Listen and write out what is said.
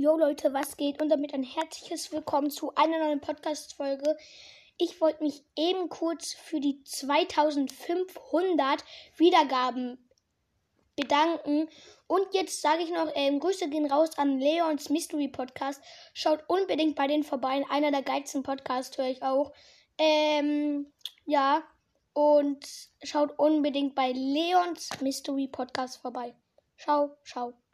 Jo Leute, was geht? Und damit ein herzliches Willkommen zu einer neuen Podcast-Folge. Ich wollte mich eben kurz für die 2500 Wiedergaben bedanken. Und jetzt sage ich noch, ähm, Grüße gehen raus an Leons Mystery Podcast. Schaut unbedingt bei denen vorbei. Einer der geilsten Podcasts höre ich auch. Ähm, ja. Und schaut unbedingt bei Leons Mystery Podcast vorbei. Ciao, ciao.